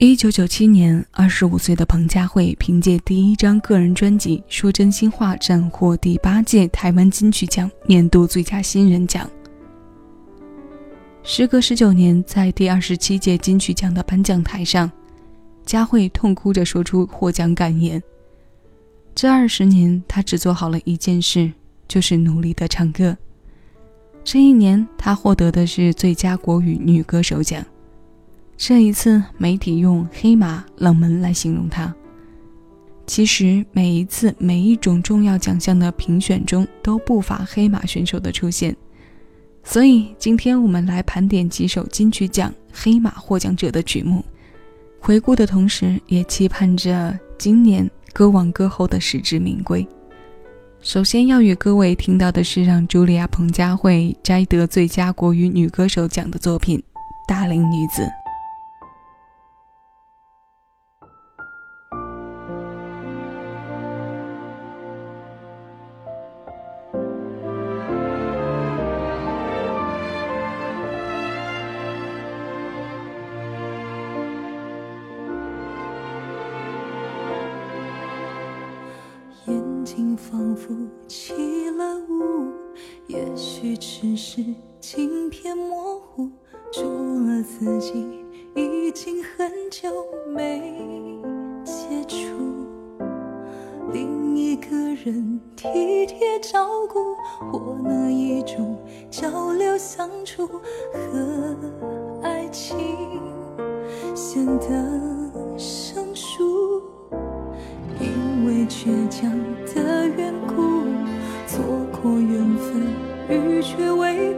一九九七年，二十五岁的彭佳慧凭借第一张个人专辑《说真心话》斩获第八届台湾金曲奖年度最佳新人奖。时隔十九年，在第二十七届金曲奖的颁奖台上，佳慧痛哭着说出获奖感言：“这二十年，她只做好了一件事，就是努力的唱歌。这一年，她获得的是最佳国语女歌手奖。”这一次，媒体用“黑马”“冷门”来形容他。其实，每一次每一种重要奖项的评选中都不乏黑马选手的出现。所以，今天我们来盘点几首金曲奖黑马获奖者的曲目，回顾的同时，也期盼着今年歌王歌后的实至名归。首先要与各位听到的是让茱莉亚·彭佳慧摘得最佳国语女歌手奖的作品《大龄女子》。镜片模糊，除了自己，已经很久没接触。另一个人体贴照顾，或那一种交流相处和爱情，显得生疏。因为倔强的缘故，错过缘分，欲却未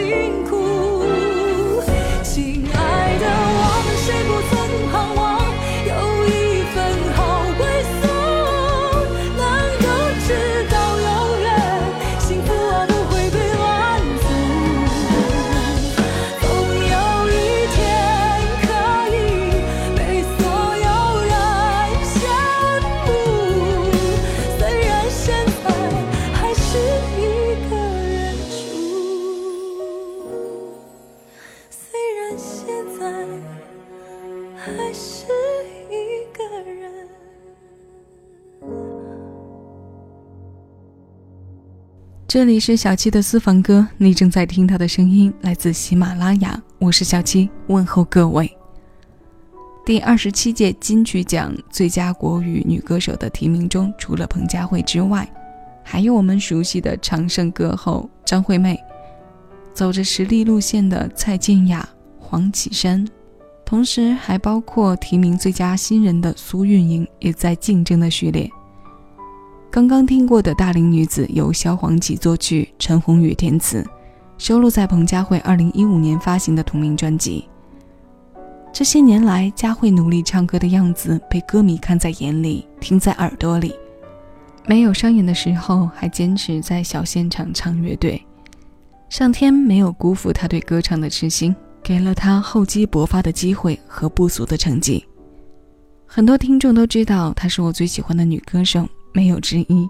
星。这里是小七的私房歌，你正在听到的声音来自喜马拉雅，我是小七，问候各位。第二十七届金曲奖最佳国语女歌手的提名中，除了彭佳慧之外，还有我们熟悉的常胜歌后张惠妹，走着实力路线的蔡健雅、黄绮珊，同时还包括提名最佳新人的苏运莹也在竞争的序列。刚刚听过的《大龄女子》由萧煌奇作曲，陈鸿宇填词，收录在彭佳慧2015年发行的同名专辑。这些年来，佳慧努力唱歌的样子被歌迷看在眼里，听在耳朵里。没有商演的时候，还坚持在小现场唱乐队。上天没有辜负她对歌唱的痴心，给了她厚积薄发的机会和不俗的成绩。很多听众都知道，她是我最喜欢的女歌手。没有之一。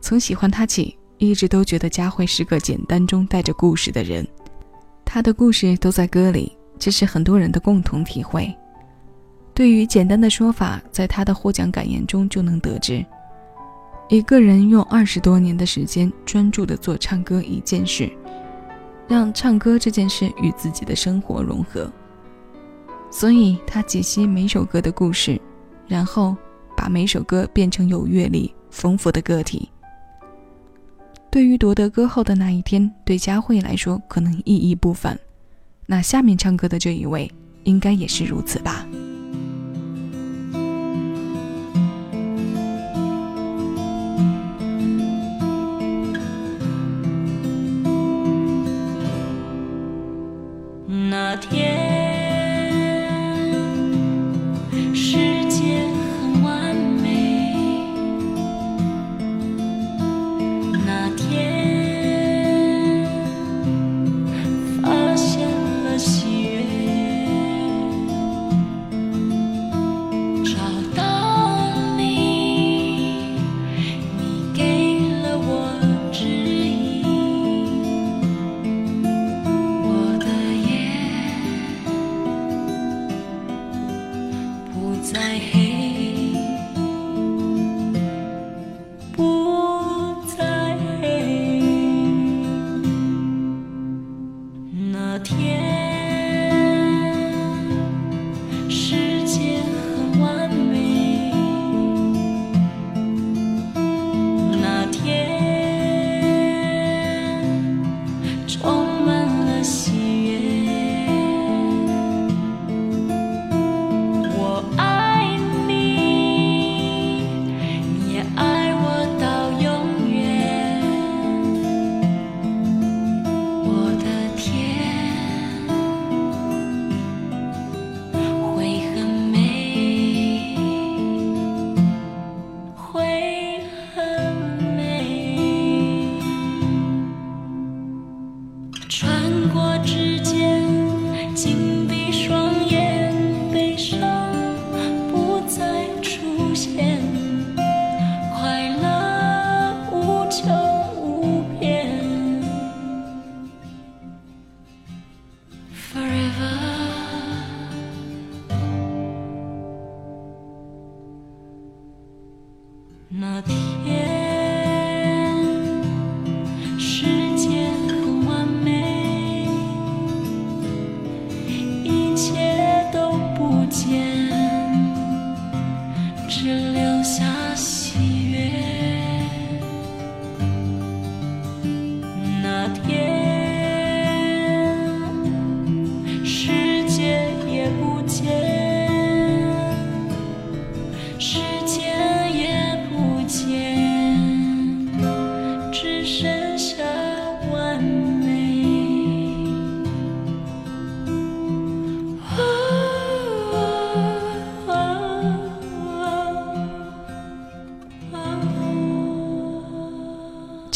从喜欢他起，一直都觉得佳慧是个简单中带着故事的人。她的故事都在歌里，这是很多人的共同体会。对于简单的说法，在他的获奖感言中就能得知：一个人用二十多年的时间专注地做唱歌一件事，让唱歌这件事与自己的生活融合。所以，他解析每首歌的故事，然后。把每首歌变成有阅历丰富的个体。对于夺得歌后的那一天，对佳慧来说可能意义不凡。那下面唱歌的这一位，应该也是如此吧。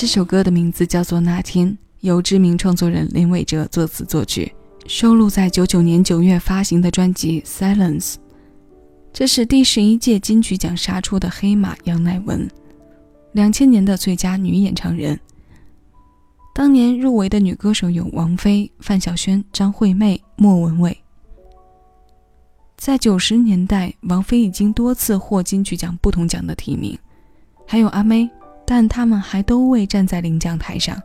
这首歌的名字叫做《那天》，由知名创作人林伟哲作词作曲，收录在九九年九月发行的专辑《Silence》。这是第十一届金曲奖杀出的黑马杨乃文，两千年的最佳女演唱人。当年入围的女歌手有王菲、范晓萱、张惠妹、莫文蔚。在九十年代，王菲已经多次获金曲奖不同奖的提名，还有阿妹。但他们还都未站在领奖台上。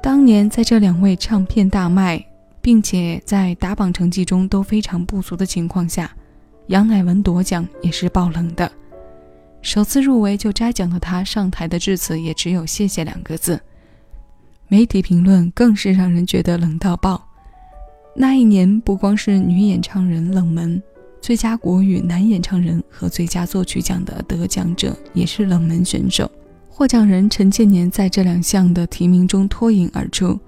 当年在这两位唱片大卖，并且在打榜成绩中都非常不俗的情况下，杨乃文夺奖也是爆冷的。首次入围就摘奖的他上台的致辞也只有“谢谢”两个字，媒体评论更是让人觉得冷到爆。那一年不光是女演唱人冷门。最佳国语男演唱人和最佳作曲奖的得奖者也是冷门选手，获奖人陈建年在这两项的提名中脱颖而出。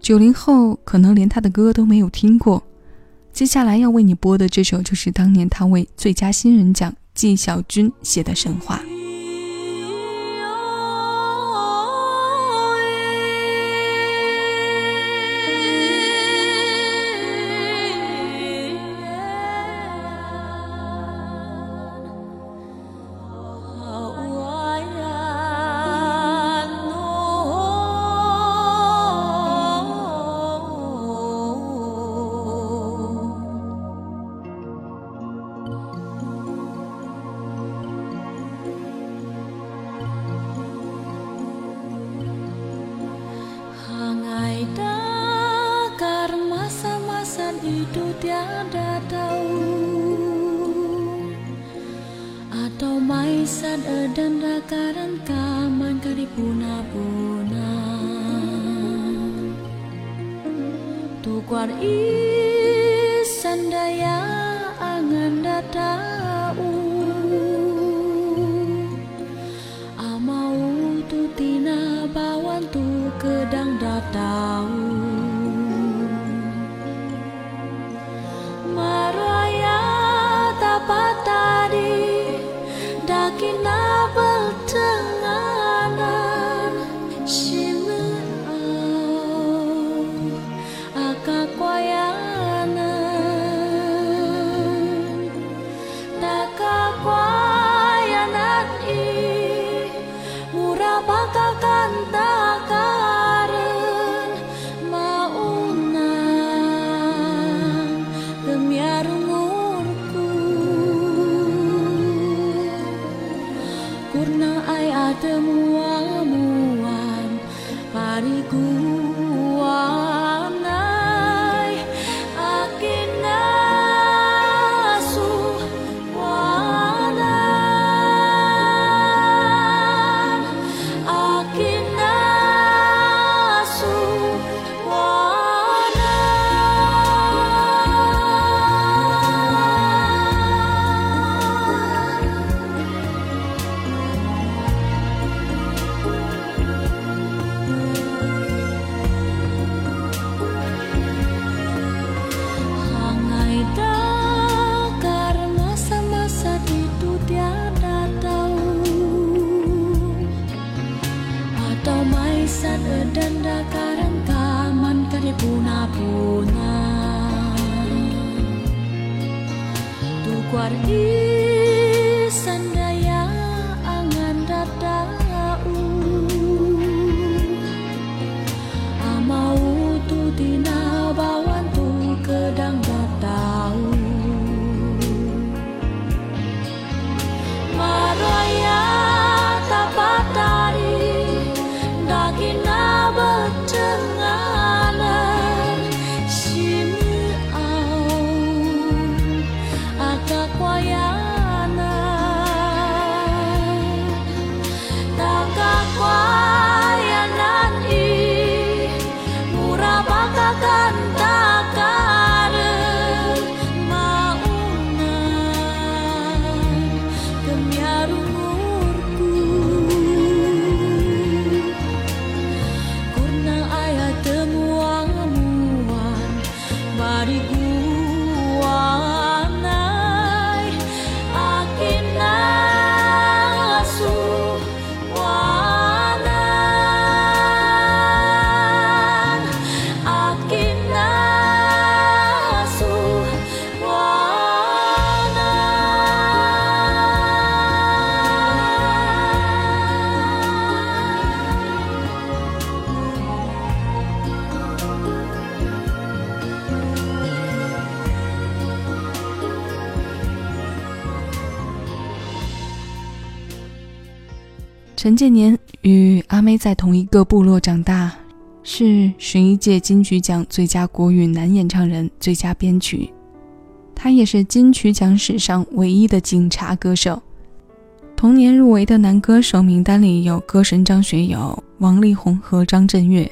九零后可能连他的歌都没有听过。接下来要为你播的这首，就是当年他为最佳新人奖纪晓君写的《神话》。itu tiada tahu. Atau maisan dan rakaran kaman karipuna-puna. Tukar isan daya angan datang. 陈建年与阿妹在同一个部落长大，是十一届金曲奖最佳国语男演唱人、最佳编曲。他也是金曲奖史上唯一的警察歌手。同年入围的男歌手名单里有歌神张学友、王力宏和张震岳。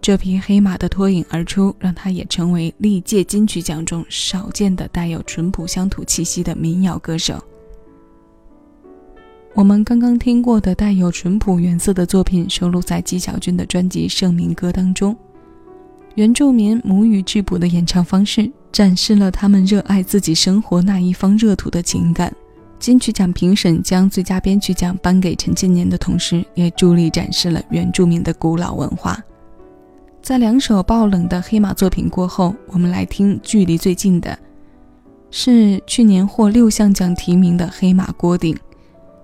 这匹黑马的脱颖而出，让他也成为历届金曲奖中少见的带有淳朴乡土气息的民谣歌手。我们刚刚听过的带有淳朴原色的作品，收录在纪晓君的专辑《盛名歌》当中。原住民母语质朴的演唱方式，展示了他们热爱自己生活那一方热土的情感。金曲奖评审将最佳编曲奖颁给陈建年的同时，也助力展示了原住民的古老文化。在两首爆冷的黑马作品过后，我们来听距离最近的，是去年获六项奖提名的黑马郭顶。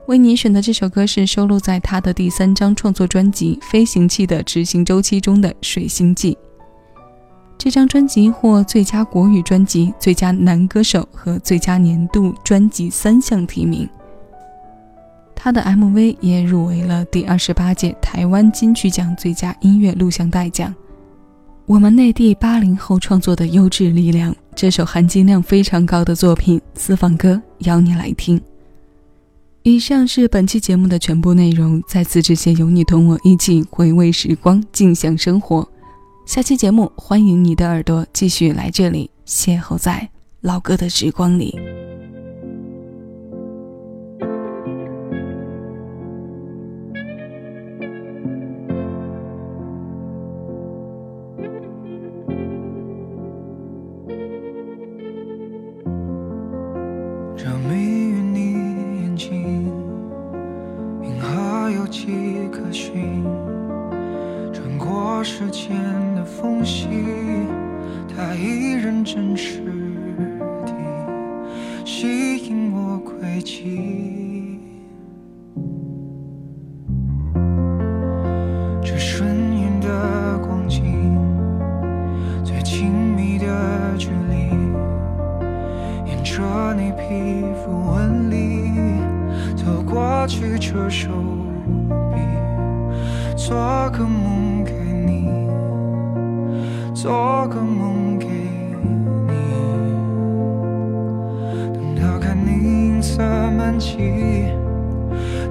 为你选的这首歌是收录在他的第三张创作专辑《飞行器的执行周期》中的《水星记》。这张专辑获最佳国语专辑、最佳男歌手和最佳年度专辑三项提名。他的 MV 也入围了第二十八届台湾金曲奖最佳音乐录像带奖。我们内地八零后创作的优质力量，这首含金量非常高的作品《私房歌》，邀你来听。以上是本期节目的全部内容。在此之前，有你同我一起回味时光，尽享生活。下期节目，欢迎你的耳朵继续来这里，邂逅在老哥的时光里。几颗星，穿过时间的缝隙，它依然真实地吸引我轨迹。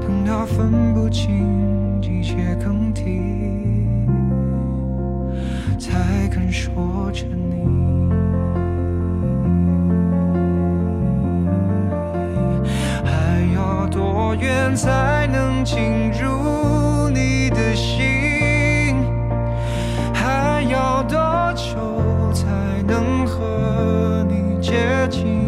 等到分不清季节更替，才肯说着你。还要多远才能进入你的心？还要多久才能和你接近。